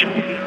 George.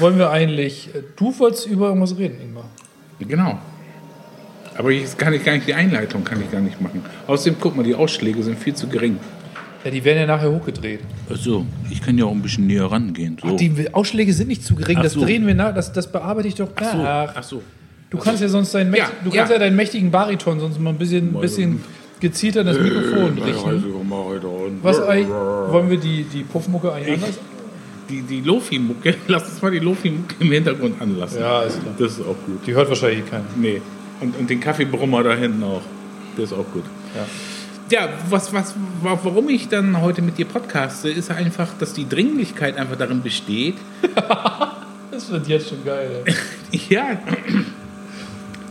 Wollen wir eigentlich. äh, Du wolltest über irgendwas reden, Ingmar. Genau. Aber jetzt kann ich gar nicht die Einleitung kann ich gar nicht machen. Außerdem, guck mal, die Ausschläge sind viel zu gering. Ja, die werden ja nachher hochgedreht. Achso, ich kann ja auch ein bisschen näher rangehen. So. Ach, die Ausschläge sind nicht zu gering, Ach das so. drehen wir nach, das, das bearbeite ich doch Ach so, nach. ach so. Du kannst ja sonst deinen, Ja, du kannst ja. ja. deinen mächtigen Bariton sonst mal ein bisschen, bisschen gezielter in das Mikrofon richten. Was eigentlich, wollen wir die, die Puffmucke eigentlich anders? Die, die Lofi-Mucke, lass uns mal die Lofi-Mucke im Hintergrund anlassen. Ja, ist klar. Das ist auch gut. Die hört wahrscheinlich keiner. Nee. Und, und den Kaffeebrummer da hinten auch. Das ist auch gut. Ja, was, was, wa- warum ich dann heute mit dir podcaste, ist einfach, dass die Dringlichkeit einfach darin besteht, Das wird jetzt schon geil. Ja,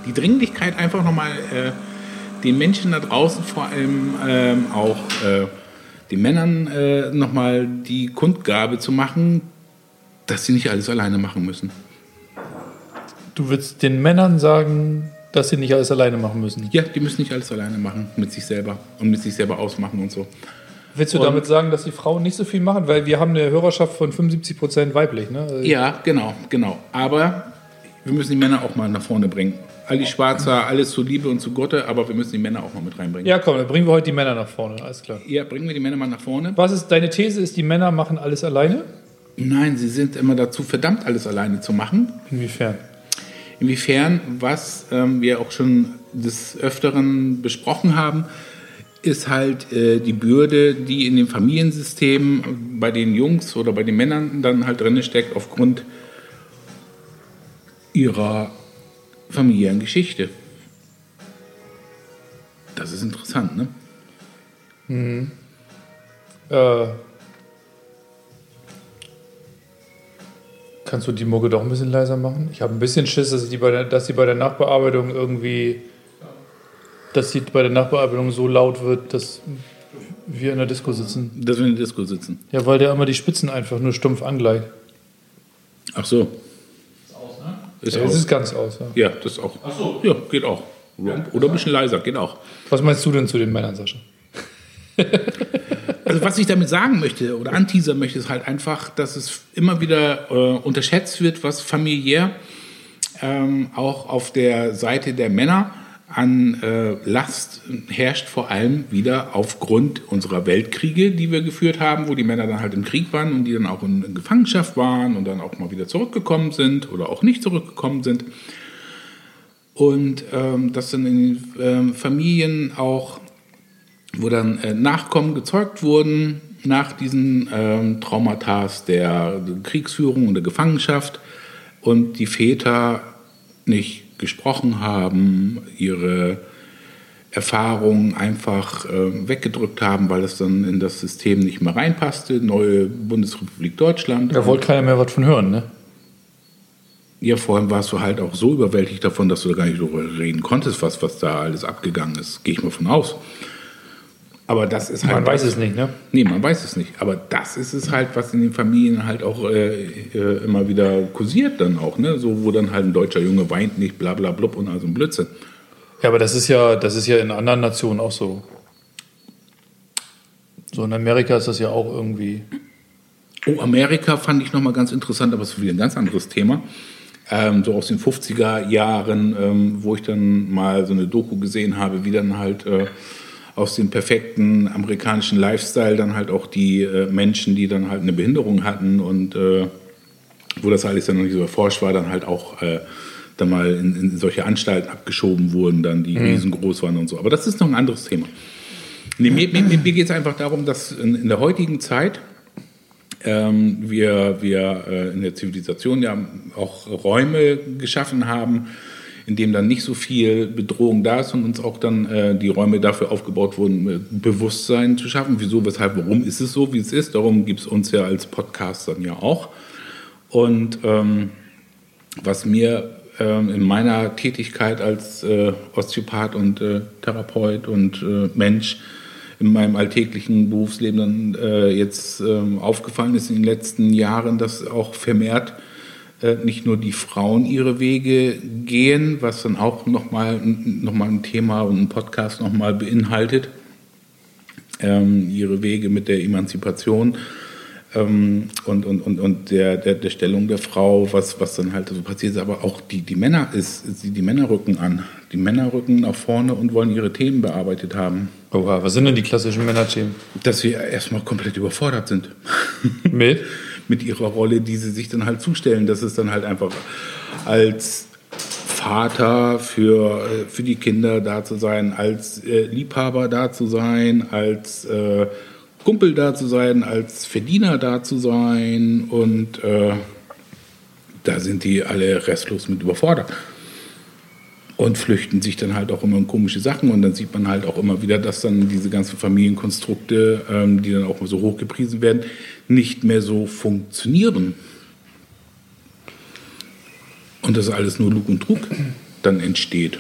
die Dringlichkeit einfach nochmal äh, den Menschen da draußen, vor allem ähm, auch äh, den Männern, äh, nochmal die Kundgabe zu machen, dass sie nicht alles alleine machen müssen. Du würdest den Männern sagen, dass sie nicht alles alleine machen müssen. Ja, die müssen nicht alles alleine machen mit sich selber und mit sich selber ausmachen und so. Willst du Und- damit sagen, dass die Frauen nicht so viel machen? Weil wir haben eine Hörerschaft von 75% weiblich, ne? Ja, genau, genau. Aber wir müssen die Männer auch mal nach vorne bringen. Ali Schwarzer, alles zu Liebe und zu Gotte, aber wir müssen die Männer auch mal mit reinbringen. Ja, komm, dann bringen wir heute die Männer nach vorne, alles klar. Ja, bringen wir die Männer mal nach vorne. Was ist deine These? Ist, die Männer machen alles alleine? Nein, sie sind immer dazu verdammt, alles alleine zu machen. Inwiefern? Inwiefern, was ähm, wir auch schon des Öfteren besprochen haben, ist halt äh, die Bürde, die in dem Familiensystem bei den Jungs oder bei den Männern dann halt drin steckt, aufgrund ihrer familiären Geschichte. Das ist interessant, ne? Äh, kannst du die Mucke doch ein bisschen leiser machen? Ich habe ein bisschen Schiss, dass die bei der, dass die bei der Nachbearbeitung irgendwie, dass die bei der Nachbearbeitung so laut wird, dass wir in der Disco sitzen. Dass wir in der Disco sitzen. Ja, weil der immer die Spitzen einfach nur stumpf angleicht. Ach so. Ist Ja, aus. es ist ganz aus. Ja. Ja, das auch. Ach so. Ja, geht auch. Oder ein bisschen leiser, geht auch. Was meinst du denn zu den Männern, Sascha? Also was ich damit sagen möchte oder anteasern möchte, ist halt einfach, dass es immer wieder äh, unterschätzt wird, was familiär ähm, auch auf der Seite der Männer an äh, Last herrscht, vor allem wieder aufgrund unserer Weltkriege, die wir geführt haben, wo die Männer dann halt im Krieg waren und die dann auch in, in Gefangenschaft waren und dann auch mal wieder zurückgekommen sind oder auch nicht zurückgekommen sind. Und ähm, dass dann in den ähm, Familien auch wo dann äh, Nachkommen gezeugt wurden nach diesen ähm, Traumata der Kriegsführung und der Gefangenschaft und die Väter nicht gesprochen haben, ihre Erfahrungen einfach äh, weggedrückt haben, weil es dann in das System nicht mehr reinpasste. Neue Bundesrepublik Deutschland. Da wollte keiner mehr was von hören, ne? Ja, vor allem warst du halt auch so überwältigt davon, dass du da gar nicht drüber reden konntest, was, was da alles abgegangen ist. Gehe ich mal von aus. Aber das ist halt. Man weiß es nicht, ne? Nee, man weiß es nicht. Aber das ist es halt, was in den Familien halt auch äh, äh, immer wieder kursiert dann auch, ne? So, wo dann halt ein deutscher Junge weint nicht, bla bla blub und also ein Blödsinn. Ja, aber das ist ja, das ist ja in anderen Nationen auch so. So in Amerika ist das ja auch irgendwie. Oh, Amerika fand ich nochmal ganz interessant, aber es ist wieder ein ganz anderes Thema. Ähm, so aus den 50er Jahren, ähm, wo ich dann mal so eine Doku gesehen habe, wie dann halt äh, aus dem perfekten amerikanischen Lifestyle dann halt auch die äh, Menschen, die dann halt eine Behinderung hatten und äh, wo das alles dann noch nicht so erforscht war, dann halt auch äh, dann mal in, in solche Anstalten abgeschoben wurden, dann die riesengroß waren und so. Aber das ist noch ein anderes Thema. Nee, mir mir, mir geht es einfach darum, dass in, in der heutigen Zeit ähm, wir, wir äh, in der Zivilisation ja auch Räume geschaffen haben, in dem dann nicht so viel Bedrohung da ist und uns auch dann äh, die Räume dafür aufgebaut wurden, äh, Bewusstsein zu schaffen. Wieso, weshalb, warum ist es so, wie es ist? Darum gibt es uns ja als Podcastern ja auch. Und ähm, was mir ähm, in meiner Tätigkeit als äh, Osteopath und äh, Therapeut und äh, Mensch in meinem alltäglichen Berufsleben dann äh, jetzt ähm, aufgefallen ist in den letzten Jahren, dass auch vermehrt nicht nur die Frauen ihre Wege gehen, was dann auch nochmal noch mal ein Thema und ein Podcast nochmal beinhaltet, ähm, ihre Wege mit der Emanzipation ähm, und, und, und, und der, der, der Stellung der Frau, was, was dann halt so passiert ist. Aber auch die, die Männer ist, die, die Männer rücken an. Die Männer rücken nach vorne und wollen ihre Themen bearbeitet haben. Oha, was sind denn die klassischen Männerthemen? Dass wir erstmal komplett überfordert sind. Mit? mit ihrer Rolle, die sie sich dann halt zustellen. Das ist dann halt einfach als Vater für, äh, für die Kinder da zu sein, als äh, Liebhaber da zu sein, als äh, Kumpel da zu sein, als Verdiener da zu sein und äh, da sind die alle restlos mit überfordert und flüchten sich dann halt auch immer in komische Sachen und dann sieht man halt auch immer wieder, dass dann diese ganzen Familienkonstrukte, ähm, die dann auch so hochgepriesen werden, nicht mehr so funktionieren. Und dass alles nur Lug und Trug dann entsteht.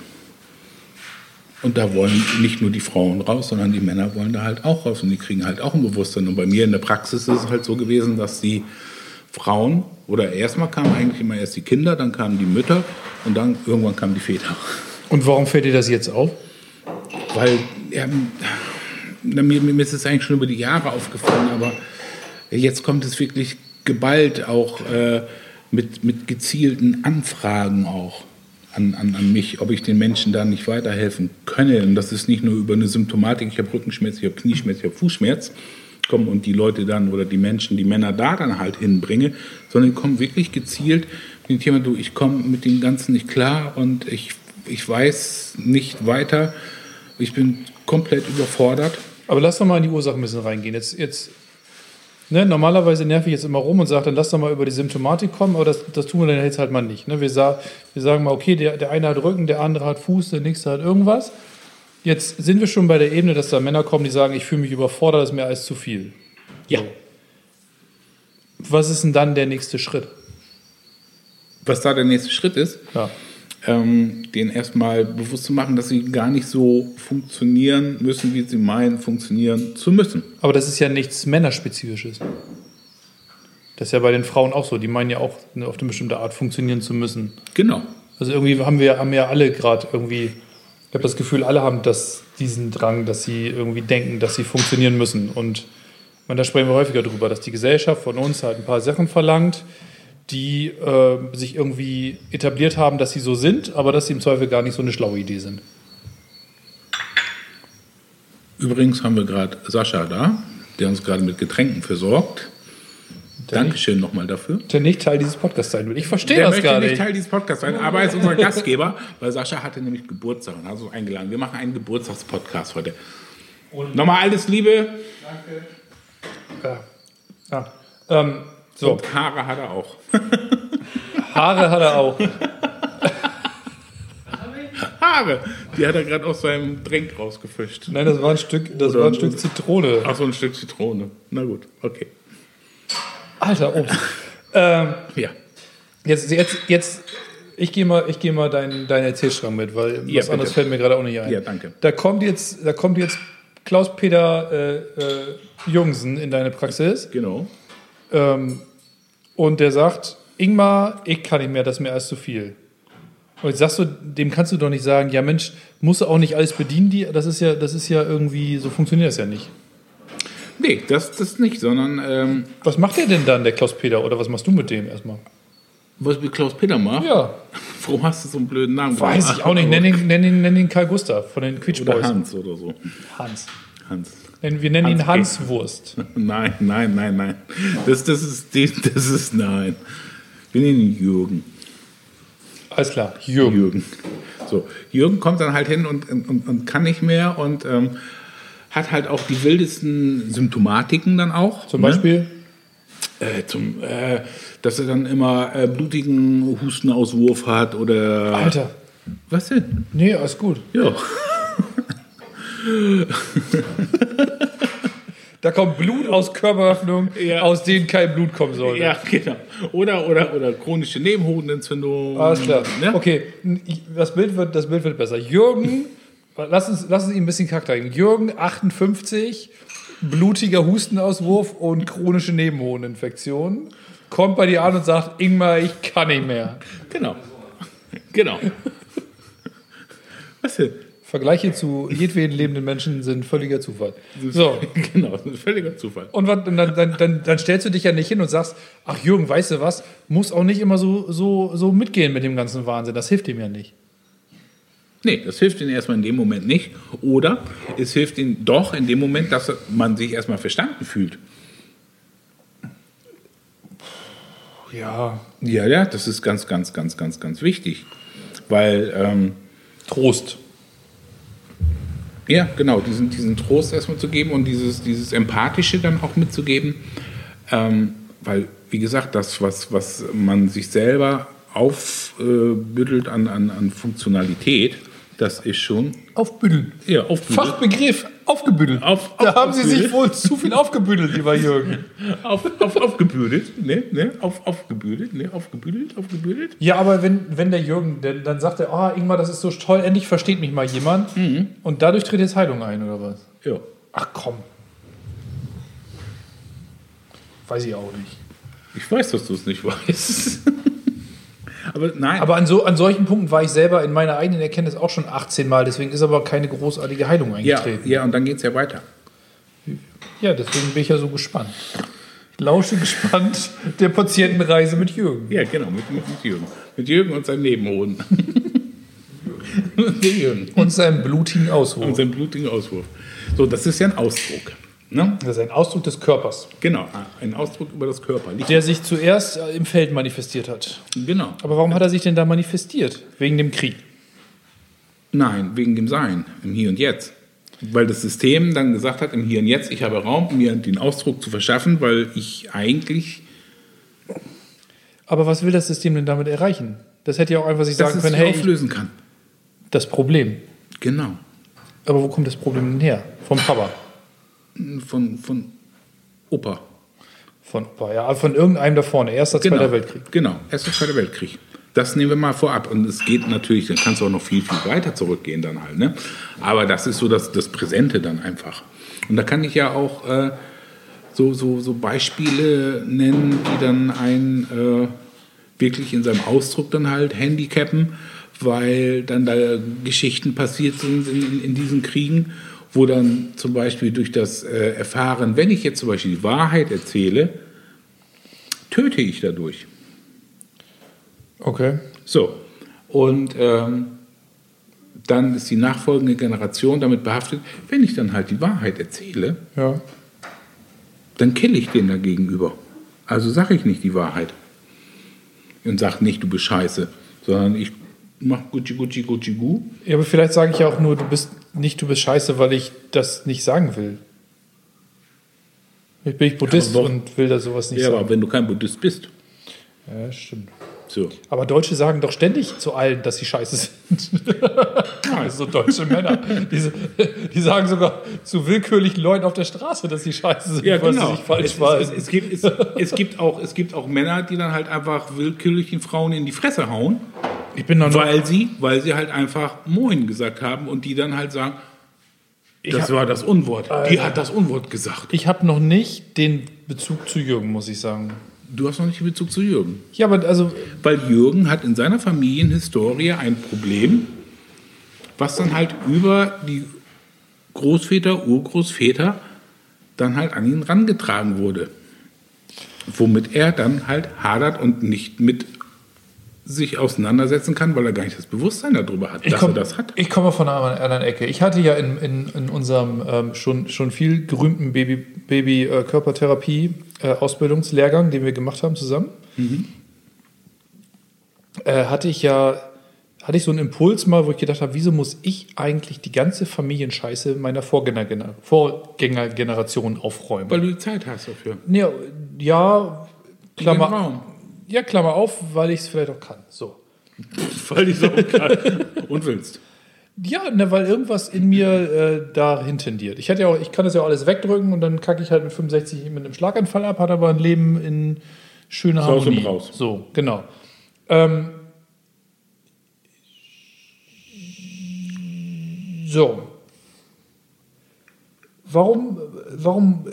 Und da wollen nicht nur die Frauen raus, sondern die Männer wollen da halt auch raus und die kriegen halt auch ein Bewusstsein. Und bei mir in der Praxis ist es halt so gewesen, dass die Frauen, oder erstmal kamen eigentlich immer erst die Kinder, dann kamen die Mütter und dann irgendwann kamen die Väter. Und warum fällt dir das jetzt auf? Weil ja, mir, mir ist es eigentlich schon über die Jahre aufgefallen, aber jetzt kommt es wirklich geballt auch äh, mit, mit gezielten Anfragen auch an, an, an mich, ob ich den Menschen da nicht weiterhelfen könne. Und das ist nicht nur über eine Symptomatik, ich habe Rückenschmerz, ich habe Knieschmerz, ich habe Fußschmerz, kommen und die Leute dann oder die Menschen, die Männer da dann halt hinbringe, sondern die kommen wirklich gezielt mit dem Thema, du, ich komme mit dem Ganzen nicht klar und ich, ich weiß nicht weiter, ich bin komplett überfordert. Aber lass doch mal in die Ursachen ein bisschen reingehen. Jetzt, jetzt ne, normalerweise nerv ich jetzt immer rum und sage, dann lass doch mal über die Symptomatik kommen, aber das, das tun wir dann jetzt halt mal nicht. Ne? Wir, sa wir sagen mal, okay, der, der eine hat Rücken, der andere hat Fuß, der nächste hat irgendwas. Jetzt sind wir schon bei der Ebene, dass da Männer kommen, die sagen, ich fühle mich überfordert, das ist mir alles zu viel. Ja. Was ist denn dann der nächste Schritt? Was da der nächste Schritt ist, Ja. ähm, denen erstmal bewusst zu machen, dass sie gar nicht so funktionieren müssen, wie sie meinen, funktionieren zu müssen. Aber das ist ja nichts Männerspezifisches. Das ist ja bei den Frauen auch so. Die meinen ja auch, ne, auf eine bestimmte Art funktionieren zu müssen. Genau. Also irgendwie haben wir haben ja alle gerade irgendwie, ich habe das Gefühl, alle haben das, diesen Drang, dass sie irgendwie denken, dass sie funktionieren müssen. Und man, da sprechen wir häufiger drüber, dass die Gesellschaft von uns halt ein paar Sachen verlangt, die äh, sich irgendwie etabliert haben, dass sie so sind, aber dass sie im Zweifel gar nicht so eine schlaue Idee sind. Übrigens haben wir gerade Sascha da, der uns gerade mit Getränken versorgt. Dankeschön nochmal dafür. Der nicht Teil dieses Podcasts sein will. Ich verstehe Der das möchte gar nicht nicht. Teil dieses Podcasts sein, aber er ist unser Gastgeber, weil Sascha hatte nämlich Geburtstag und hat uns eingeladen. Wir machen einen Geburtstagspodcast heute. Nochmal alles Liebe. Ja. Ja. Ähm, so, Und Haare hat er auch. Haare hat er auch. Haare! Die hat er gerade aus seinem Drink rausgefischt. Nein, das war ein Stück, das Oder- war ein Stück Zitrone. Ach so, ein Stück Zitrone. Na gut, okay. Alter, Obst. ähm, Ja. jetzt, jetzt, jetzt, ich gehe mal, ich gehe mal deinen dein Erzählstrang mit, weil Ja, was anderes bitte. fällt mir gerade auch nicht ein. Ja, danke. Da kommt jetzt, da kommt jetzt Klaus-Peter äh, äh, Jungsen in deine Praxis Genau. ähm, und der sagt, Ingmar, ich kann nicht mehr, das ist mir alles zu viel. Und jetzt sagst du, dem kannst du doch nicht sagen, ja Mensch, musst du auch nicht alles bedienen, die, das ist ja, das ist ja irgendwie, so funktioniert das ja nicht. Nee, das, das nicht, sondern ähm, Was macht der denn dann, der Klaus-Peter, oder was machst du mit dem erstmal? was mit Klaus Peter macht. Ja, Warum hast du so einen blöden Namen? weiß ich auch nicht. Nenn ihn, nenn ihn, nenn ihn Karl Gustav von den Quietsch Oder Boys. Hans oder so. Hans. Hans. Wir nennen ihn Hans Hans Wurst. Nein, nein, nein, nein. Das, das, ist, das ist nein. Wir nennen ihn Jürgen. Alles klar, Jürgen. Jürgen. So, Jürgen kommt dann halt hin und, und, und kann nicht mehr und ähm, hat halt auch die wildesten Symptomatiken dann auch. Zum ne? Beispiel, Äh, zum, äh, dass er dann immer äh, blutigen Hustenauswurf hat oder. Alter, Was denn? nee, alles gut. Ja. Da kommt Blut aus Körperöffnungen, Ja. aus denen kein Blut kommen soll. Ja, genau. Oder, oder, oder chronische Nebenhodenentzündung. Alles klar. Ne? Okay, das Bild, wird, das Bild wird besser. Jürgen, lass uns, lass uns ihn ein bisschen Charakter geben. Jürgen, 58, blutiger Hustenauswurf und chronische Nebenhodeninfektion. Kommt bei dir an und sagt, Ingmar, ich kann nicht mehr. Genau. Genau. Was denn? Vergleiche zu jedweden lebenden Menschen sind völliger Zufall. So, Genau, völliger Zufall. und dann, dann, dann, dann stellst du dich ja nicht hin und sagst, ach Jürgen, weißt du was, muss auch nicht immer so, so, so mitgehen mit dem ganzen Wahnsinn. Das hilft ihm ja nicht. Nee, das hilft ihnen erstmal in dem Moment nicht. Oder es hilft ihnen doch in dem Moment, dass man sich erstmal verstanden fühlt. Ja, Ja, ja, das ist ganz, ganz, ganz, ganz, ganz wichtig. Weil, ähm, Trost. ja, genau, diesen, diesen Trost erstmal zu geben und dieses, dieses Empathische dann auch mitzugeben. Ähm, weil, wie gesagt, das, was, was man sich selber aufbüttelt an, an, an Funktionalität, das ist schon Aufbütteln. ja, aufbüttelt. Fachbegriff, aufgebüttelt. Auf- da auf- haben Sie sich aufgebüdelt. wohl zu viel aufgebüdelt, lieber Jürgen. auf, auf, aufgebürdet, ne, ne, auf, aufgebürdet, ne, aufgebürdet, aufgebürdet. Ja, aber wenn, wenn der Jürgen, der, dann sagt er, oh, Ingmar, das ist so toll, endlich versteht mich mal jemand. Und dadurch tritt jetzt Heilung ein, oder was? Ja. Ach komm. Weiß ich auch nicht. Ich weiß, dass du es nicht weißt. Aber nein, Aber an, so, an solchen Punkten war ich selber in meiner eigenen Erkenntnis auch schon 18 Mal, deswegen ist aber keine großartige Heilung ja, eingetreten. ja, und dann geht es ja weiter. Ja, deswegen bin ich ja so gespannt. Ich lausche gespannt der Patientenreise mit Jürgen. Ja, genau, mit, mit, mit Jürgen. Mit Jürgen und seinem Nebenhoden. Und seinem blutigen Auswurf. Und seinem blutigen Auswurf. So, das ist ja ein Ausdruck. Ne? Das ist ein Ausdruck des Körpers, Genau, ein Ausdruck über das Körper. Nicht, der sich zuerst äh, im Feld manifestiert hat. genau. Aber warum hat er sich denn da manifestiert? Wegen dem Krieg. Nein, wegen dem Sein, im Hier und Jetzt. Weil das System dann gesagt hat, im Hier und Jetzt, ich habe Raum, mir den Ausdruck zu verschaffen, weil ich eigentlich, Aber was will das System denn damit erreichen? Das hätte ja auch einfach sich dass sagen es können, sich hey, ich, auflösen kann. das Problem. Genau. Aber wo kommt das Problem denn her? Vom Papa. Von, von Opa. Von Opa, ja, von irgendeinem da vorne. Erster, Genau. Zweiter Weltkrieg. Genau, Erster, Zweiter Weltkrieg. Das nehmen wir mal vorab. Und es geht natürlich, dann kannst du auch noch viel, viel weiter zurückgehen dann halt. Ne? Aber das ist so das, das Präsente dann einfach. Und da kann ich ja auch äh, so, so, so Beispiele nennen, die dann einen äh, wirklich in seinem Ausdruck dann halt handicappen, weil dann da Geschichten passiert sind in, in, in diesen Kriegen, wo dann zum Beispiel durch das äh, Erfahren, wenn ich jetzt zum Beispiel die Wahrheit erzähle, töte ich dadurch. Okay. So, und ähm, dann ist die nachfolgende Generation damit behaftet, wenn ich dann halt die Wahrheit erzähle, Ja. dann kill ich den da gegenüber. Also sage ich nicht die Wahrheit. Und sag nicht, du bist scheiße, sondern ich mach Gucci Gucci Gucci Gu. Ja, aber vielleicht sage ich ja auch nur, du bist nicht, du bist scheiße, weil ich das nicht sagen will. Ich bin ich Buddhist Aber warum- und will da sowas nicht Ja, aber sagen. wenn du kein Buddhist bist. Ja, stimmt. So. Aber Deutsche sagen doch ständig zu allen, dass sie scheiße sind. so deutsche Männer. Die, die sagen sogar zu willkürlichen Leuten auf der Straße, dass sie scheiße sind, Ja, weil genau. sie sich falsch es, es, es, gibt, es, es, gibt auch, es gibt auch Männer, die dann halt einfach willkürlichen Frauen in die Fresse hauen. Ich bin noch Weil sie, weil sie halt einfach Moin gesagt haben und die dann halt sagen, das hab- war das Unwort. Die hat das Unwort gesagt. Ich habe noch nicht den Bezug zu Jürgen, muss ich sagen. Du hast noch nicht den Bezug zu Jürgen. Ja, aber also, Weil Jürgen hat in seiner Familienhistorie ein Problem, was dann halt über die Großväter, Urgroßväter dann halt an ihn rangetragen wurde. Womit er dann halt hadert und nicht mit sich auseinandersetzen kann, weil er gar nicht das Bewusstsein darüber hat, ich dass er komme das hat. ich komme von einer anderen Ecke. Ich hatte ja in, in, in unserem ähm, schon, schon viel gerühmten Baby-Körpertherapie-Ausbildungslehrgang, den wir gemacht haben zusammen, äh, hatte ich ja hatte ich so einen Impuls mal, wo ich gedacht habe, wieso muss ich eigentlich die ganze Familienscheiße meiner Vorgänger, Vorgängergeneration aufräumen? Weil du die Zeit hast dafür. Ja, ja Klammer. Ja, Klammer auf, weil ich es vielleicht auch kann. So. Weil ich so kann. Und willst. Ja, ne, weil irgendwas in mir äh, dahin tendiert. Ich, hätte ja auch, ich kann das ja auch alles wegdrücken und dann kacke ich halt mit 65 mit einem Schlaganfall ab, hat aber ein Leben in schöner Saus und Harmonie. Braus. So, genau. Ähm, so. Warum, warum, äh,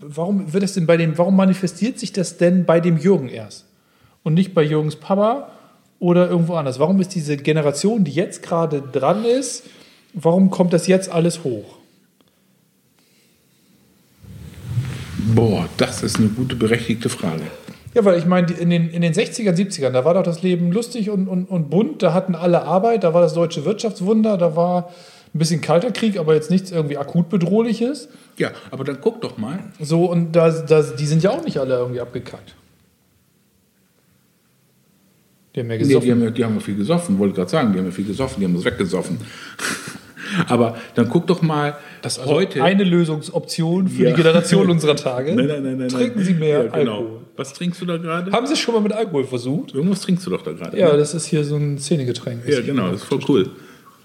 warum wird es denn bei dem, warum manifestiert sich das denn bei dem Jürgen erst? Und nicht bei Jürgens Papa oder irgendwo anders? Warum ist diese Generation, die jetzt gerade dran ist, warum kommt das jetzt alles hoch? Boah, das ist eine gute, berechtigte Frage. Ja, weil ich meine, in den, in den 60ern, 70ern, da war doch das Leben lustig und, und, und bunt, da hatten alle Arbeit, da war das deutsche Wirtschaftswunder, da war ein bisschen kalter Krieg, aber jetzt nichts irgendwie akut bedrohliches. Ja, aber dann guck doch mal. So, und da, da, die sind ja auch nicht alle irgendwie abgekackt. Die haben ja Nee, gesoffen. die, haben, ja- die haben ja viel gesoffen, wollte gerade sagen, die haben ja viel gesoffen, die haben das weggesoffen. aber dann guck doch mal, das ist also heute. eine Lösungsoption für Ja. die Generation unserer Tage. nein, nein, nein, nein. Trinken. Sie mehr ja, genau. Alkohol. Was trinkst du da gerade? Haben Sie schon mal mit Alkohol versucht? Irgendwas trinkst du doch da gerade. Ja, ne? das ist hier so ein Szenegetränk. ja, genau, das ist voll cool.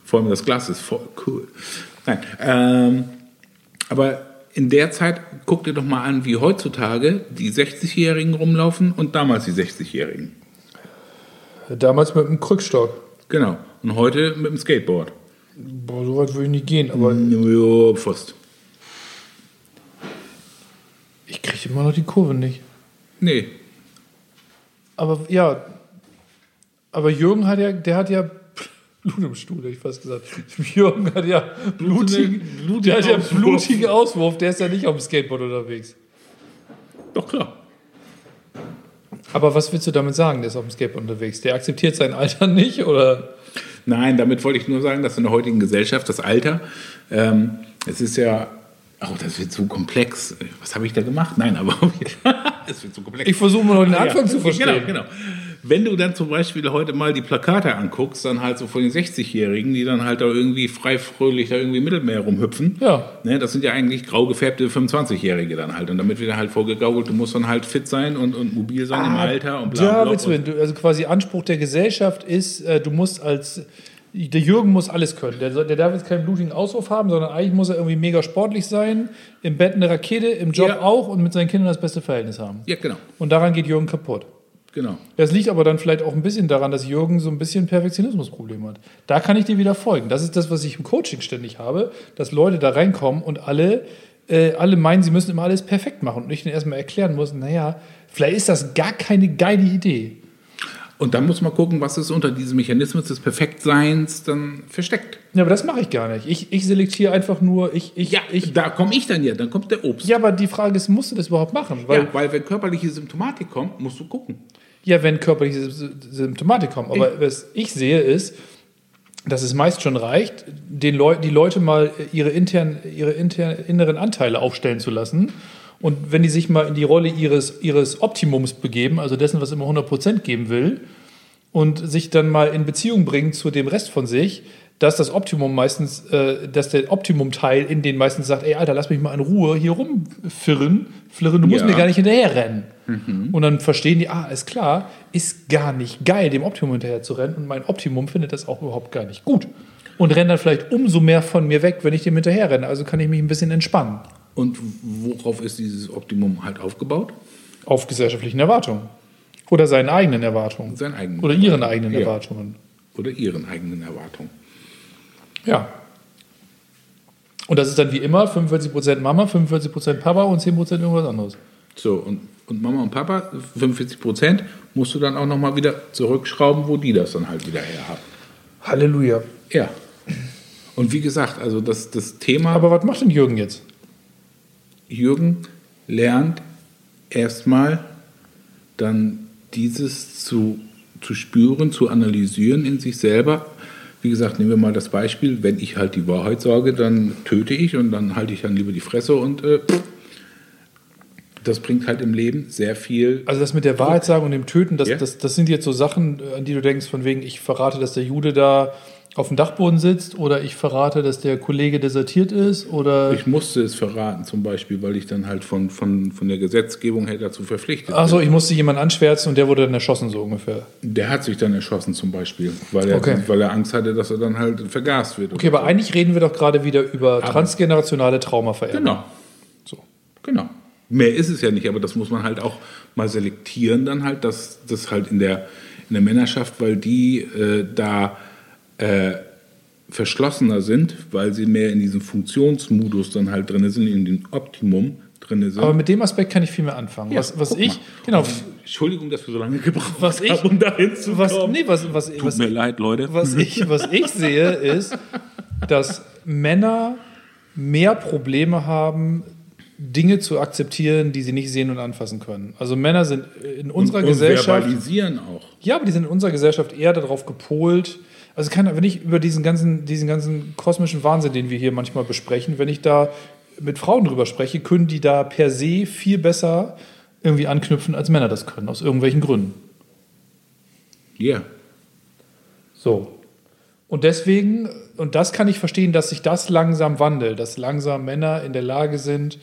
Vor allem das Glas ist voll cool. Nein, ähm, aber in der Zeit guck dir doch mal an, wie heutzutage die 60-Jährigen rumlaufen und damals die 60-Jährigen. Damals mit einem Krückstock. Genau. Und heute mit dem Skateboard. Boah, so weit würde ich nicht gehen, aber Jo, Pfost. ich kriege immer noch die Kurve nicht. Nee, Aber ja, aber Jürgen hat ja, der hat ja Blut im Stuhl, hätte ich fast gesagt. Jürgen hat ja blutigen, blutigen der hat ja blutigen Auswurf, der ist ja nicht auf dem Skateboard unterwegs. doch klar. Aber was willst du damit sagen, der ist auf dem Skateboard unterwegs? Der akzeptiert sein Alter nicht oder? Nein, damit wollte ich nur sagen, dass in der heutigen Gesellschaft das Alter, ähm, es ist ja, oh, das wird zu komplex. Was habe ich da gemacht? Nein, aber es wird zu komplex. Ich versuche mal noch den Ah, Anfang ja. zu verstehen. Genau, genau. Wenn du dann zum Beispiel heute mal die Plakate anguckst, dann halt so von den 60-Jährigen, die dann halt da irgendwie frei fröhlich da irgendwie im Mittelmeer rumhüpfen. Ja. Ne, das sind ja eigentlich grau gefärbte 25-Jährige dann halt. Und damit wird halt vorgegaukelt, du musst dann halt fit sein und, und mobil sein im Alter und bla Ja, bla. willst du, und, du- also quasi Anspruch der Gesellschaft ist, äh, du musst als, der Jürgen muss alles können. Der, der darf jetzt keinen blutigen Auswurf haben, sondern eigentlich muss er irgendwie mega sportlich sein, im Bett eine Rakete, im Job Ja. auch und mit seinen Kindern das beste Verhältnis haben. ja, genau. Und daran geht Jürgen kaputt. Genau. Das liegt aber dann vielleicht auch ein bisschen daran, dass Jürgen so ein bisschen Perfektionismusproblem hat. Da kann ich dir wieder folgen. Das ist das, was ich im Coaching ständig habe, dass Leute da reinkommen und alle, äh, alle meinen, sie müssen immer alles perfekt machen. Und ich ihnen erstmal erklären muss, naja, vielleicht ist das gar keine geile Idee. Und dann muss man gucken, was ist unter diesem Mechanismus des Perfektseins dann versteckt. Ja, aber das mache ich gar nicht. Ich, ich selektiere einfach nur, ich, ich, ich. da komme ich dann ja, dann kommt der Obst. Ja, aber die Frage ist, musst du das überhaupt machen? Weil, ja, weil wenn körperliche Symptomatik kommt, musst du gucken. Ja, wenn körperliche Sy- Symptomatik kommen. Aber was ich sehe ist, dass es meist schon reicht, den Leu die Leute mal ihre, intern, ihre intern, inneren Anteile aufstellen zu lassen. Und wenn die sich mal in die Rolle ihres, ihres Optimums begeben, also dessen, was immer 100% geben will, und sich dann mal in Beziehung bringen zu dem Rest von sich, dass das Optimum meistens, äh, dass der Optimum-Teil in den meistens sagt, ey Alter, lass mich mal in Ruhe hier rumfirren, flirren, du musst Ja. mir gar nicht hinterherrennen. Und dann verstehen die, ah, ist klar, ist gar nicht geil, dem Optimum hinterher zu rennen und mein Optimum findet das auch überhaupt gar nicht gut. Und rennt dann vielleicht umso mehr von mir weg, wenn ich dem hinterher renne. Also kann ich mich ein bisschen entspannen. Und worauf ist dieses Optimum halt aufgebaut? Auf gesellschaftlichen Erwartungen. Oder seinen eigenen Erwartungen. Seinen eigenen Oder ihren eigenen Ja. Erwartungen. Oder ihren eigenen Erwartungen. Ja. Und das ist dann wie immer 45% Mama, 45% Papa und 10% irgendwas anderes. So, und, und Mama und Papa, 45 Prozent, musst du dann auch nochmal wieder zurückschrauben, wo die das dann halt wieder her haben. Halleluja. Ja. Und wie gesagt, also das, das Thema Aber was macht denn Jürgen jetzt? Jürgen lernt erstmal dann dieses zu, zu spüren, zu analysieren in sich selber. Wie gesagt, nehmen wir mal das Beispiel, wenn ich halt die Wahrheit sage, dann töte ich und dann halte ich dann lieber die Fresse und äh, das bringt halt im Leben sehr viel. Also das mit der Wahrheit sagen und dem Töten, das, Ja. das, das sind jetzt so Sachen, an die du denkst, von wegen, ich verrate, dass der Jude da auf dem Dachboden sitzt oder ich verrate, dass der Kollege desertiert ist oder... Ich musste es verraten, zum Beispiel, weil ich dann halt von, von, von der Gesetzgebung her dazu verpflichtet Achso, ich musste jemanden anschwärzen und der wurde dann erschossen, so ungefähr. Der hat sich dann erschossen, zum Beispiel, weil er, Okay. weil er Angst hatte, dass er dann halt vergast wird. Okay, aber eigentlich reden wir doch gerade wieder über transgenerationale Traumavererbung. Genau. So. Genau. Mehr ist es ja nicht, aber das muss man halt auch mal selektieren, dann halt, dass das halt in der, in der Männerschaft, weil die äh, da äh, verschlossener sind, weil sie mehr in diesem Funktionsmodus dann halt drin sind, in dem Optimum drin sind. Aber mit dem Aspekt kann ich viel mehr anfangen. Ja, was was guck ich, mal. genau, Entschuldigung, dass wir so lange gebraucht Was ich- haben, um dahin zu was, kommen. nee, was, was, Tut was, mir leid, Leute. was, ich, was ich sehe, ist, dass Männer mehr Probleme haben, Dinge zu akzeptieren, die sie nicht sehen und anfassen können. Also Männer sind in unserer und Gesellschaft, verbalisieren auch. ja, aber die sind in unserer Gesellschaft eher darauf gepolt. Also kann, wenn ich über diesen ganzen, diesen ganzen kosmischen Wahnsinn, den wir hier manchmal besprechen, wenn ich da mit Frauen drüber spreche, können die da per se viel besser irgendwie anknüpfen, als Männer das können, aus irgendwelchen Gründen. Ja. So. Und deswegen, und das kann ich verstehen, dass sich das langsam wandelt, dass langsam Männer in der Lage sind,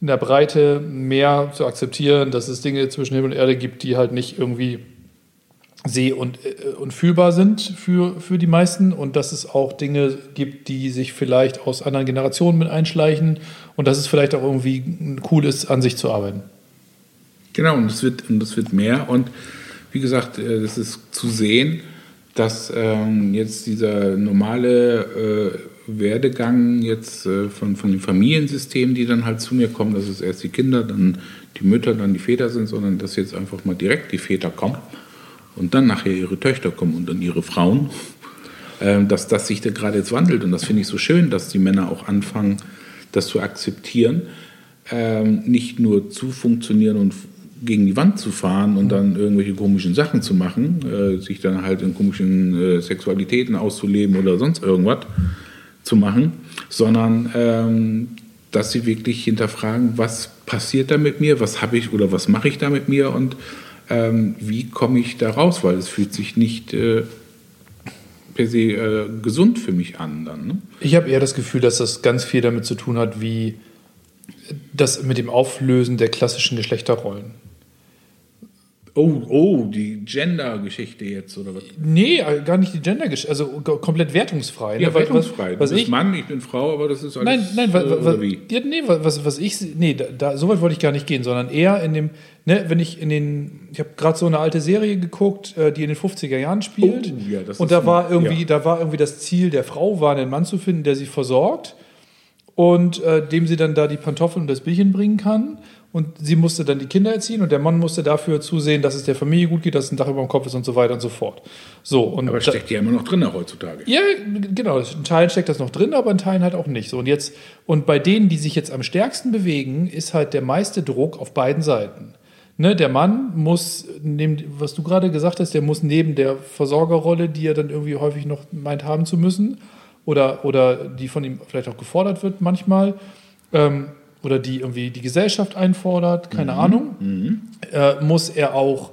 in der Breite mehr zu akzeptieren, dass es Dinge zwischen Himmel und Erde gibt, die halt nicht irgendwie seh- und, äh, und fühlbar sind für, für die meisten und dass es auch Dinge gibt, die sich vielleicht aus anderen Generationen mit einschleichen und dass es vielleicht auch irgendwie cool ist, an sich zu arbeiten. Genau, und es wird, und es wird mehr. Und wie gesagt, äh, das ist zu sehen, dass ähm, jetzt dieser normale äh, Werdegang jetzt äh, von, von den Familiensystemen, die dann halt zu mir kommen, dass es erst die Kinder, dann die Mütter, dann die Väter sind, sondern dass jetzt einfach mal direkt die Väter kommen und dann nachher ihre Töchter kommen und dann ihre Frauen, ähm, dass das sich da gerade jetzt wandelt. Und das finde ich so schön, dass die Männer auch anfangen, das zu akzeptieren, ähm, nicht nur zu funktionieren und gegen die Wand zu fahren und dann irgendwelche komischen Sachen zu machen, äh, sich dann halt in komischen äh, Sexualitäten auszuleben oder sonst irgendwas zu machen, sondern ähm, dass sie wirklich hinterfragen, was passiert da mit mir, was habe ich oder was mache ich da mit mir und ähm, wie komme ich da raus, weil es fühlt sich nicht äh, per se äh, gesund für mich an dann. Ne? Ich habe eher das Gefühl, dass das ganz viel damit zu tun hat, wie das mit dem Auflösen der klassischen Geschlechterrollen. Oh, oh, die Gender-Geschichte jetzt oder was? Nee, äh, gar nicht die gender also komplett wertungsfrei. ne? Ja, wertungsfrei. Was, was du bist ich, Mann, ich bin Frau, aber das ist alles. nein, nein, was, was, ja, nee, was, was ich, nee, da, da, so weit wollte ich gar nicht gehen, sondern eher in dem, ne, wenn ich in den, ich habe gerade so eine alte Serie geguckt, äh, die in den 50er Jahren spielt. Oh, ja, das und ist da war irgendwie, ja. da war irgendwie das Ziel der Frau, war einen Mann zu finden, der sie versorgt und äh, dem sie dann da die Pantoffeln und das Bierchen bringen kann. Und sie musste dann die Kinder erziehen und der Mann musste dafür zusehen, dass es der Familie gut geht, dass es ein Dach über dem Kopf ist und so weiter und so fort. So, und Aber steckt ja immer noch drin heutzutage. ja, genau. In Teilen steckt das noch drin, aber in Teilen halt auch nicht. So, und jetzt, und bei denen, die sich jetzt am stärksten bewegen, ist halt der meiste Druck auf beiden Seiten. Ne, der Mann muss, neben, was du gerade gesagt hast, der muss neben der Versorgerrolle, die er dann irgendwie häufig noch meint haben zu müssen, oder, oder die von ihm vielleicht auch gefordert wird manchmal, ähm, oder die irgendwie die Gesellschaft einfordert, keine Ahnung, äh, muss er auch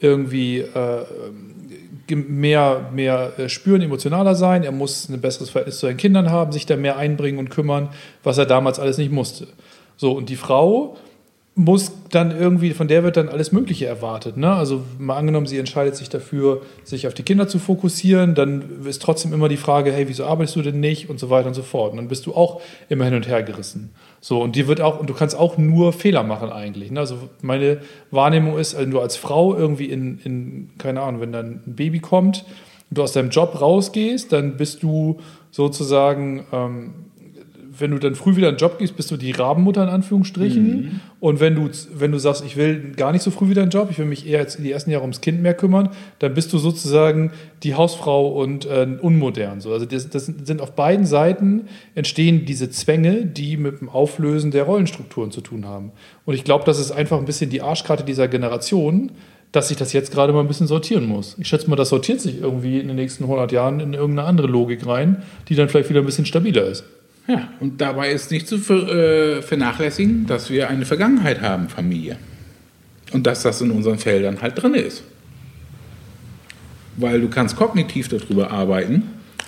irgendwie äh, mehr, mehr äh, spüren, emotionaler sein. Er muss ein besseres Verhältnis zu seinen Kindern haben, sich da mehr einbringen und kümmern, was er damals alles nicht musste. So, und die Frau muss dann irgendwie, von der wird dann alles Mögliche erwartet. Ne? Also mal angenommen, sie entscheidet sich dafür, sich auf die Kinder zu fokussieren, dann ist trotzdem immer die Frage, hey, wieso arbeitest du denn nicht und so weiter und so fort. Und dann bist du auch immer hin und her gerissen. So, und die wird auch, und du kannst auch nur Fehler machen eigentlich. Ne? Also meine Wahrnehmung ist, wenn du als Frau irgendwie in, in, keine Ahnung, wenn dann ein Baby kommt und du aus deinem Job rausgehst, dann bist du sozusagen, ähm, wenn du dann früh wieder in den Job gehst, bist du die Rabenmutter in Anführungsstrichen. Und wenn du, wenn du sagst, ich will gar nicht so früh wieder in den Job, ich will mich eher jetzt in die ersten Jahre ums Kind mehr kümmern, dann bist du sozusagen die Hausfrau und äh, unmodern. So. Also das, das sind auf beiden Seiten entstehen diese Zwänge, die mit dem Auflösen der Rollenstrukturen zu tun haben. Und ich glaube, das ist einfach ein bisschen die Arschkarte dieser Generation, dass sich das jetzt gerade mal ein bisschen sortieren muss. Ich schätze mal, das sortiert sich irgendwie in den nächsten 100 Jahren in irgendeine andere Logik rein, die dann vielleicht wieder ein bisschen stabiler ist. Ja, und dabei ist nicht zu äh, vernachlässigen, dass wir eine Vergangenheit haben, Familie. Und dass das in unseren Feldern halt drin ist. Weil du kannst kognitiv darüber arbeiten,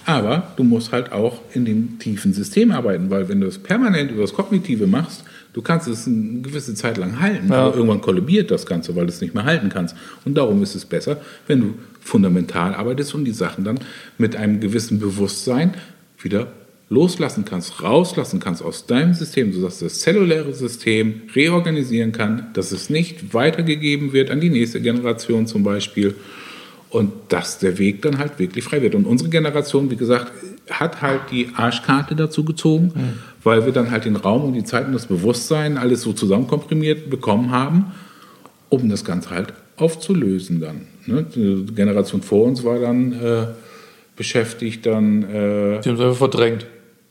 aber du musst halt auch in dem tiefen System arbeiten, weil wenn du es permanent über das Kognitive machst, du kannst es eine gewisse Zeit lang halten, Ja. aber irgendwann kollabiert das Ganze, weil du es nicht mehr halten kannst. Und darum ist es besser, wenn du fundamental arbeitest und die Sachen dann mit einem gewissen Bewusstsein wieder loslassen kannst, rauslassen kannst aus deinem System, sodass das zelluläre System reorganisieren kann, dass es nicht weitergegeben wird an die nächste Generation zum Beispiel und dass der Weg dann halt wirklich frei wird. Und unsere Generation, wie gesagt, hat halt die Arschkarte dazu gezogen, weil wir dann halt den Raum und die Zeit und das Bewusstsein alles so zusammenkomprimiert bekommen haben, um das Ganze halt aufzulösen dann. Ne? Die Generation vor uns war dann äh, beschäftigt, dann äh, Die haben es einfach verdrängt.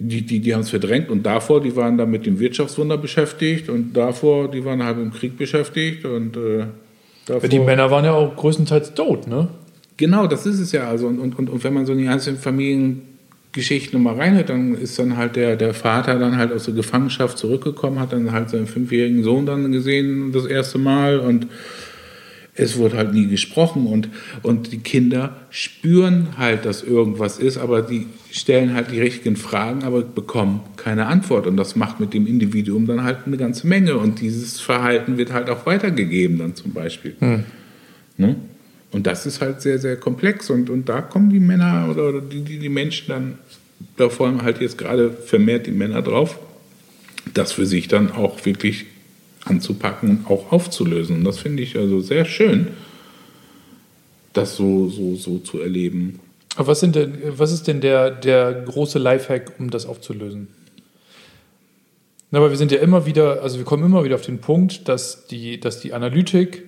Die, die, die haben es verdrängt und davor, die waren dann mit dem Wirtschaftswunder beschäftigt und davor, die waren halt im Krieg beschäftigt und äh, davor, Die Männer waren ja auch größtenteils tot, ne? Genau, das ist es ja. Also und, und, und wenn man so in die einzelnen Familiengeschichten mal reinhört, dann ist dann halt der, der Vater dann halt aus der Gefangenschaft zurückgekommen, hat dann halt seinen fünfjährigen Sohn dann gesehen das erste Mal und es wurde halt nie gesprochen und, und die Kinder spüren halt, dass irgendwas ist, aber die stellen halt die richtigen Fragen, aber bekommen keine Antwort. Und das macht mit dem Individuum dann halt eine ganze Menge. Und dieses Verhalten wird halt auch weitergegeben dann zum Beispiel. Ne? Und das ist halt sehr, sehr komplex. Und, und da kommen die Männer oder, oder die, die, die Menschen dann, da vor allem halt jetzt gerade vermehrt die Männer drauf, das für sich dann auch wirklich anzupacken und auch aufzulösen. Und das finde ich also sehr schön, das so, so, so zu erleben. Aber was, sind denn, was ist denn der, der große Lifehack, um das aufzulösen? Na, aber wir sind ja immer wieder, also wir kommen immer wieder auf den Punkt, dass die, dass die Analytik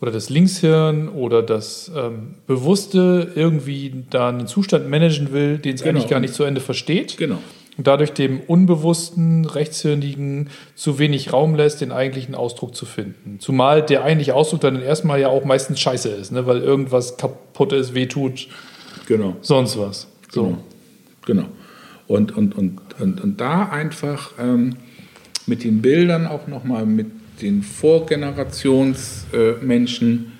oder das Linkshirn oder das ähm, Bewusste irgendwie da einen Zustand managen will, den es Genau. eigentlich gar nicht zu Ende versteht. Genau. Und dadurch dem unbewussten, rechtshirnigen zu wenig Raum lässt, den eigentlichen Ausdruck zu finden. Zumal der eigentliche Ausdruck dann erstmal ja auch meistens scheiße ist, ne? weil irgendwas kaputt ist, wehtut, Genau. sonst was. So. Genau. genau. Und, und, und, und, und da einfach ähm, mit den Bildern auch nochmal mit den Vorgenerationsmenschen äh,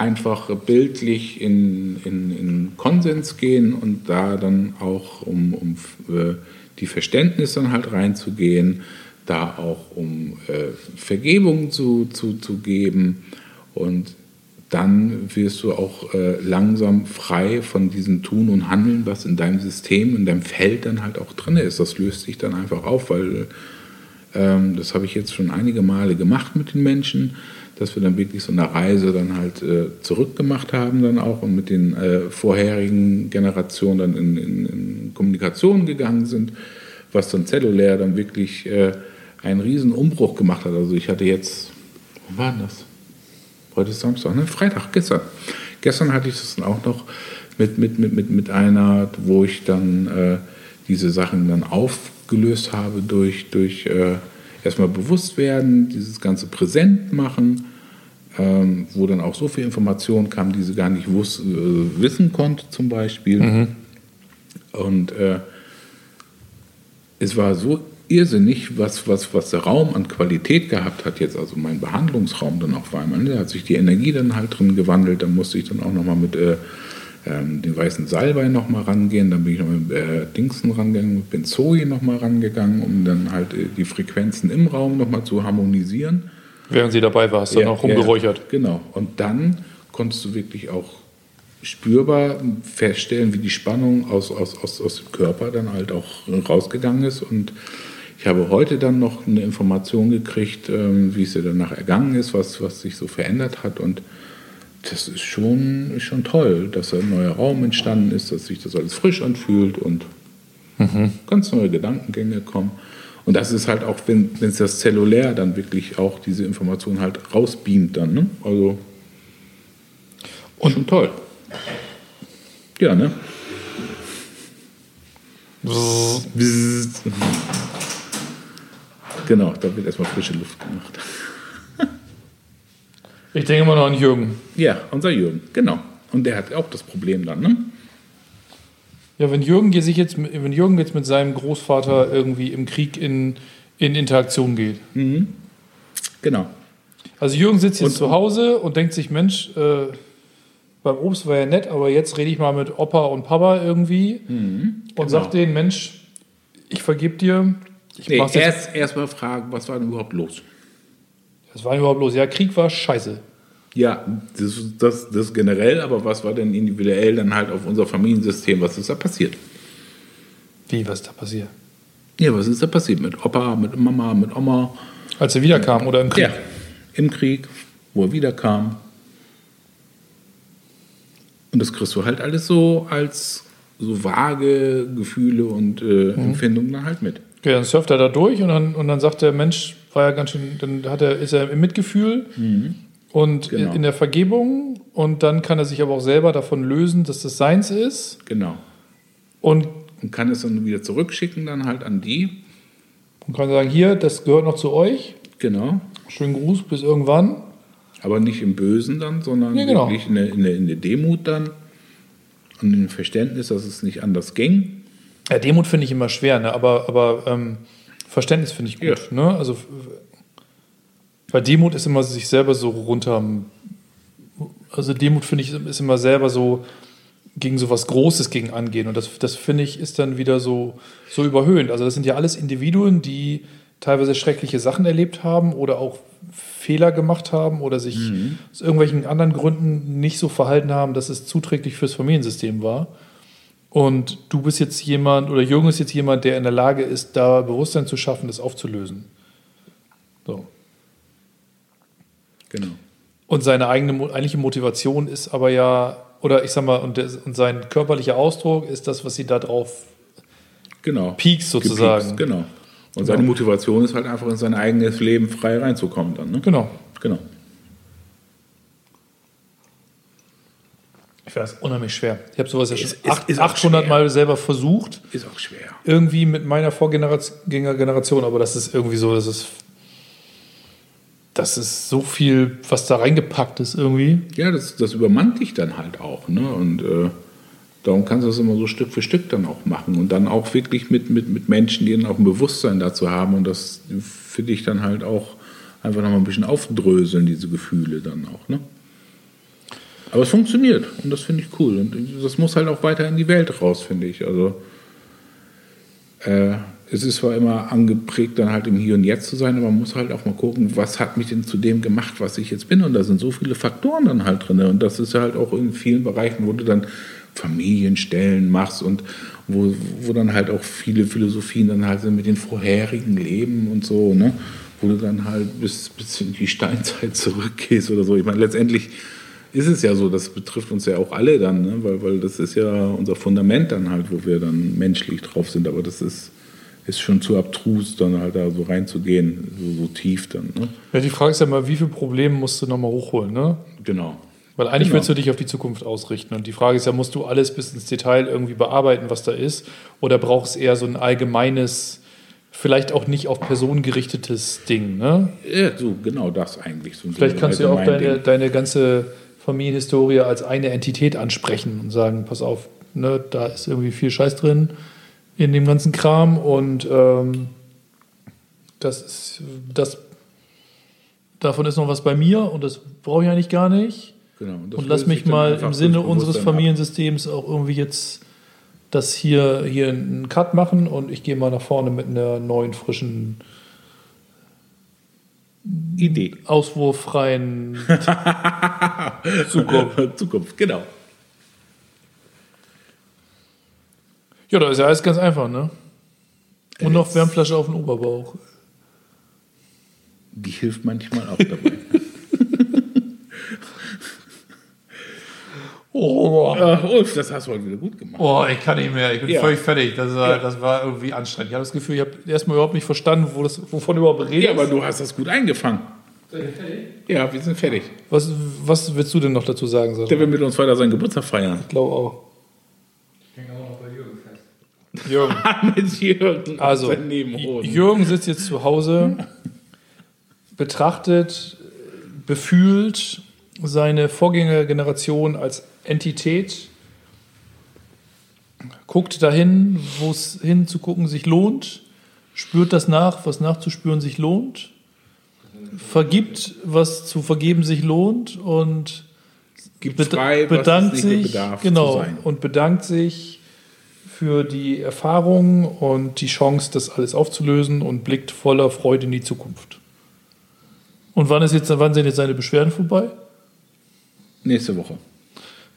einfach bildlich in, in, in Konsens gehen und da dann auch um, um äh, die Verständnis dann halt reinzugehen, da auch um äh, Vergebung zu, zu, zu geben und dann wirst du auch äh, langsam frei von diesem Tun und Handeln, was in deinem System, in deinem Feld dann halt auch drin ist. Das löst sich dann einfach auf, weil ähm, das habe ich jetzt schon einige Male gemacht mit den Menschen, dass wir dann wirklich so eine Reise dann halt äh, zurückgemacht haben dann auch und mit den äh, vorherigen Generationen dann in, in, in Kommunikation gegangen sind, was dann zellulär dann wirklich äh, einen riesen Umbruch gemacht hat. Also ich hatte jetzt, wo war das? Heute ist Samstag, ne? Freitag, gestern. Gestern hatte ich das dann auch noch mit, mit, mit, mit, mit einer, wo ich dann äh, diese Sachen dann aufgelöst habe durch, durch äh, erstmal bewusst werden, dieses ganze präsent machen, ähm, wo dann auch so viel Information kam, die sie gar nicht wus äh, wissen konnte zum Beispiel. Und äh, es war so irrsinnig, was, was, was der Raum an Qualität gehabt hat jetzt, also mein Behandlungsraum dann auf einmal. Ne? Da hat sich die Energie dann halt drin gewandelt, da musste ich dann auch nochmal mit äh, ähm, den weißen Salbei nochmal rangehen, dann bin ich noch mit äh, Dingsen rangegangen, mit Benzoi nochmal rangegangen, um dann halt äh, die Frequenzen im Raum nochmal zu harmonisieren. Während sie dabei war, hast du dann auch rumgeräuchert. Ja, genau. Und dann konntest du wirklich auch spürbar feststellen, wie die Spannung aus, aus, aus, aus dem Körper dann halt auch rausgegangen ist. Und ich habe heute dann noch eine Information gekriegt, ähm, wie es ihr danach ergangen ist, was, was sich so verändert hat. Und das ist schon, ist schon toll, dass ein neuer Raum entstanden ist, dass sich das alles frisch anfühlt und ganz neue Gedankengänge kommen. Und das ist halt auch, wenn es das zellulär dann wirklich auch diese Information halt rausbeamt dann. Ne? Also und schon toll. Ja, ne? Bzzzt. Genau, da wird erstmal frische Luft gemacht. Ich denke immer noch an Jürgen. Ja, unser Jürgen, genau. Und der hat auch das Problem dann, ne? Ja, wenn Jürgen sich jetzt, wenn Jürgen jetzt mit seinem Großvater irgendwie im Krieg in, in Interaktion geht. Genau. Also Jürgen sitzt jetzt Und- zu Hause und denkt sich, Mensch, äh, beim Obst war ja nett, aber jetzt rede ich mal mit Opa und Papa irgendwie Mhm. und sag denen, Mensch, ich vergib dir. Ich Nee, erst, erst mal fragen, was war denn überhaupt los? Was war überhaupt los? Ja, Krieg war scheiße. Ja, das, das, das generell, aber was war denn individuell dann halt auf unser Familiensystem? Was ist da passiert? Wie, was ist da passiert? Ja, was ist da passiert mit Opa, mit Mama, mit Oma? Als er wiederkam oder im Krieg? Ja, im Krieg, wo er wiederkam. Und das kriegst du halt alles so als so vage Gefühle und äh, Mhm. Empfindungen dann halt mit. Ja, dann surft er da durch und dann, und dann sagt der Mensch, war ja ganz schön, dann hat er, ist er im Mitgefühl und Genau. in, der Vergebung und dann kann er sich aber auch selber davon lösen, dass das seins ist Genau. und Und kann es dann wieder zurückschicken dann halt an die. man kann sagen, hier, das gehört noch zu euch, Genau. schönen Gruß, bis irgendwann. Aber nicht im Bösen dann, sondern Ja, genau. wirklich in der, in, der, in der Demut dann und im Verständnis, dass es nicht anders ging. Ja, Demut finde ich immer schwer, ne? aber, aber ähm, Verständnis finde ich gut. Ja. Ne? Also, weil Demut ist immer sich selber so runter. Also Demut finde ich ist immer selber so gegen so was Großes gegen angehen. Und das, das finde ich ist dann wieder so, so überhöhend. Also das sind ja alles Individuen, die teilweise schreckliche Sachen erlebt haben oder auch Fehler gemacht haben oder sich aus irgendwelchen anderen Gründen nicht so verhalten haben, dass es zuträglich fürs Familiensystem war. Und du bist jetzt jemand, oder Jürgen ist jetzt jemand, der in der Lage ist, da Bewusstsein zu schaffen, das aufzulösen. So. Genau. Und seine eigene eigentliche Motivation ist aber ja, oder ich sag mal, und, der, und sein körperlicher Ausdruck ist das, was sie da drauf Genau. Peaks sozusagen. Gepiekst, genau. Und seine Motivation ist halt einfach in sein eigenes Leben frei reinzukommen dann. Ne? Genau. Genau. Ich finde das unheimlich schwer. Ich habe sowas ja schon Ist- ist- acht- ist auch 800 schwer. Mal selber versucht, Ist auch schwer. irgendwie mit meiner Vorgängergeneration, aber das ist irgendwie so, das ist, das ist so viel, was da reingepackt ist irgendwie. Ja, das, das übermannt dich dann halt auch. Ne? Und äh, darum kannst du das immer so Stück für Stück dann auch machen. Und dann auch wirklich mit, mit, mit Menschen, die dann auch ein Bewusstsein dazu haben und das für dich dann halt auch einfach nochmal ein bisschen aufdröseln, diese Gefühle dann auch. Ne? Aber es funktioniert und das finde ich cool. Und das muss halt auch weiter in die Welt raus, finde ich. Also äh, es ist zwar immer angeprägt, dann halt im Hier und Jetzt zu sein, aber man muss halt auch mal gucken, was hat mich denn zu dem gemacht, was ich jetzt bin. Und da sind so viele Faktoren dann halt drin. Und das ist ja halt auch in vielen Bereichen, wo du dann Familienstellen machst und wo, wo dann halt auch viele Philosophien dann halt sind mit den vorherigen Leben und so, ne? Wo du dann halt bis, bis in die Steinzeit zurückgehst oder so. Ich meine, letztendlich ist es ja so, das betrifft uns ja auch alle dann, ne? weil, weil das ist ja unser Fundament dann halt, wo wir dann menschlich drauf sind. Aber das ist, ist schon zu abstrus, dann halt da so reinzugehen, so, so tief dann. Ne? Ja, die Frage ist ja mal, wie viele Probleme musst du nochmal hochholen, ne? Genau. Weil eigentlich Genau. willst du dich auf die Zukunft ausrichten. Und die Frage ist ja, musst du alles bis ins Detail irgendwie bearbeiten, was da ist? Oder brauchst du eher so ein allgemeines, vielleicht auch nicht auf Personen gerichtetes Ding, ne? Ja, so genau das eigentlich. So Vielleicht so kannst du ja auch deine, Ding. deine ganze Familienhistorie als eine Entität ansprechen und sagen, pass auf, ne, da ist irgendwie viel Scheiß drin in dem ganzen Kram und ähm, das ist, das, davon ist noch was bei mir und das brauche ich eigentlich gar nicht. Genau. das Und lass mich mal im Sinne unseres. Familiensystems auch irgendwie jetzt das hier, hier einen Cut machen und ich gehe mal nach vorne mit einer neuen, frischen, Idee. auswurffreien Zukunft. Zukunft, genau. Ja, da ist ja alles ganz einfach, ne? Und noch Wärmflasche auf den Oberbauch. Die hilft manchmal auch dabei. Oh, Ach, Ulf, das hast du heute wieder gut gemacht. oh, ich kann nicht mehr. Ich bin Ja. völlig fertig. Das war, Ja. das war irgendwie anstrengend. Ich habe das Gefühl, ich habe erstmal überhaupt nicht verstanden, wo das, wovon du überhaupt redest. Ja, aber du hast das gut eingefangen. Ja, wir sind fertig. was, was willst du denn noch dazu sagen, Sascha? Der will mit uns weiter seinen Geburtstag feiern. Ich glaube auch. Ich hänge auch noch bei Jürgen fest. Jürgen. mit Jürgen Also. Jürgen sitzt jetzt zu Hause, betrachtet, befühlt seine Vorgängergeneration als Entität, guckt dahin, wo es hinzugucken sich lohnt, spürt das nach, was nachzuspüren sich lohnt, vergibt, was zu vergeben sich lohnt und Gibt frei, bedankt sich genau und bedankt sich für die Erfahrung und die Chance, das alles aufzulösen und blickt voller Freude in die Zukunft. Und wann ist jetzt, wann sind jetzt seine Beschwerden vorbei? Nächste Woche.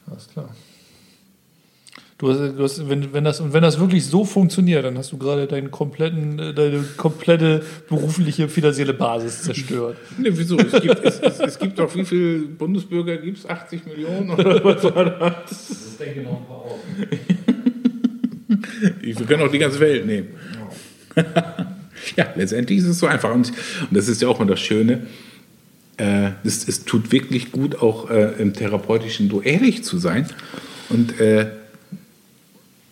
Alles klar. Du hast, du hast, wenn, wenn, das, und wenn das wirklich so funktioniert, dann hast du gerade deinen kompletten, äh, deine komplette berufliche finanzielle Basis zerstört. Ne, wieso? Es gibt, es, es, es gibt doch, wie viele Bundesbürger gibt es? 80 Millionen? Oder was war das? Das denke ich noch ein paar auf. Wir können auch die ganze Welt nehmen. ja, letztendlich ist es so einfach. Und, und das ist ja auch mal das Schöne. Äh, es, es tut wirklich gut, auch äh, im therapeutischen so ehrlich zu sein. Und äh,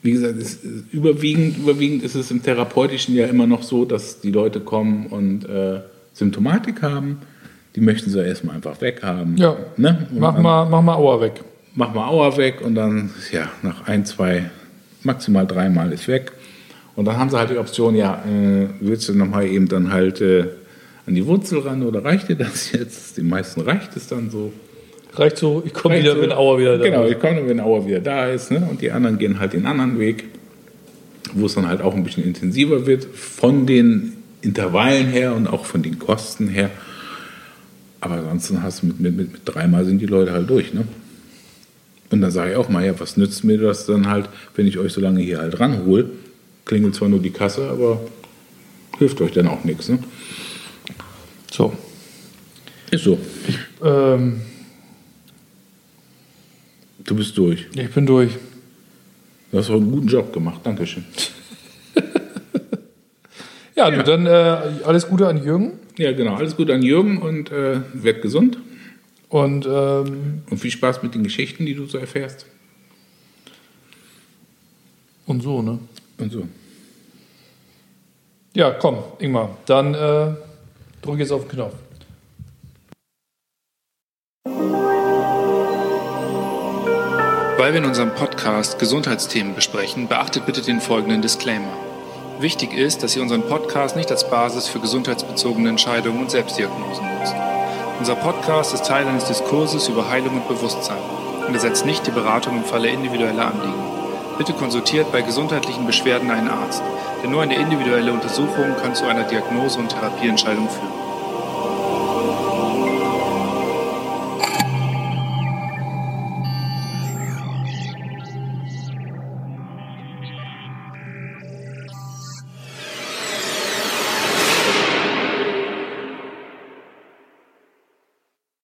wie gesagt, es, überwiegend, überwiegend ist es im therapeutischen ja immer noch so, dass die Leute kommen und äh, Symptomatik haben. Die möchten sie erstmal einfach weghaben. Ja. Ne? Mach dann- mal, mach mal Auer weg. mach mal Auer weg und dann, ja, nach ein, zwei, maximal dreimal ist weg. Und dann haben sie halt die Option, ja, äh, willst du nochmal eben dann halt äh, an die Wurzel ran oder reicht dir das jetzt? Den meisten reicht es dann so. Reicht so, ich komme wieder, so. wenn Auer wieder da Genau, ist. ich komme, wenn Auer wieder da ist. Ne? Und die anderen gehen halt den anderen Weg, wo es dann halt auch ein bisschen intensiver wird, von den Intervallen her und auch von den Kosten her. Aber ansonsten hast du mit, mit, mit, mit dreimal sind die Leute halt durch. Ne? Und dann sage ich auch mal, ja, was nützt mir das dann halt, wenn ich euch so lange hier halt ranhole? Klingelt zwar nur die Kasse, aber hilft euch dann auch nichts. Ne? So. Ist so. Ähm, Du bist durch. ich bin durch. Du hast auch einen guten Job gemacht. Dankeschön. Ja, Ja. Du, dann äh, alles Gute an Jürgen Ja, genau. Alles Gute an Jürgen und äh, werd gesund. und ähm, Und viel Spaß mit den Geschichten, die du so erfährst. und so, ne? Und so. Ja, komm, Ingmar, dann äh, drück jetzt auf den Knopf. Weil wir in unserem Podcast Gesundheitsthemen besprechen, beachtet bitte den folgenden Disclaimer. Wichtig ist, dass ihr unseren Podcast nicht als Basis für gesundheitsbezogene Entscheidungen und Selbstdiagnosen nutzt. Unser Podcast ist Teil eines Diskurses über Heilung und Bewusstsein und ersetzt nicht die Beratung im Falle individueller Anliegen. Bitte konsultiert bei gesundheitlichen Beschwerden einen Arzt, denn nur eine individuelle Untersuchung kann zu einer Diagnose und Therapieentscheidung führen.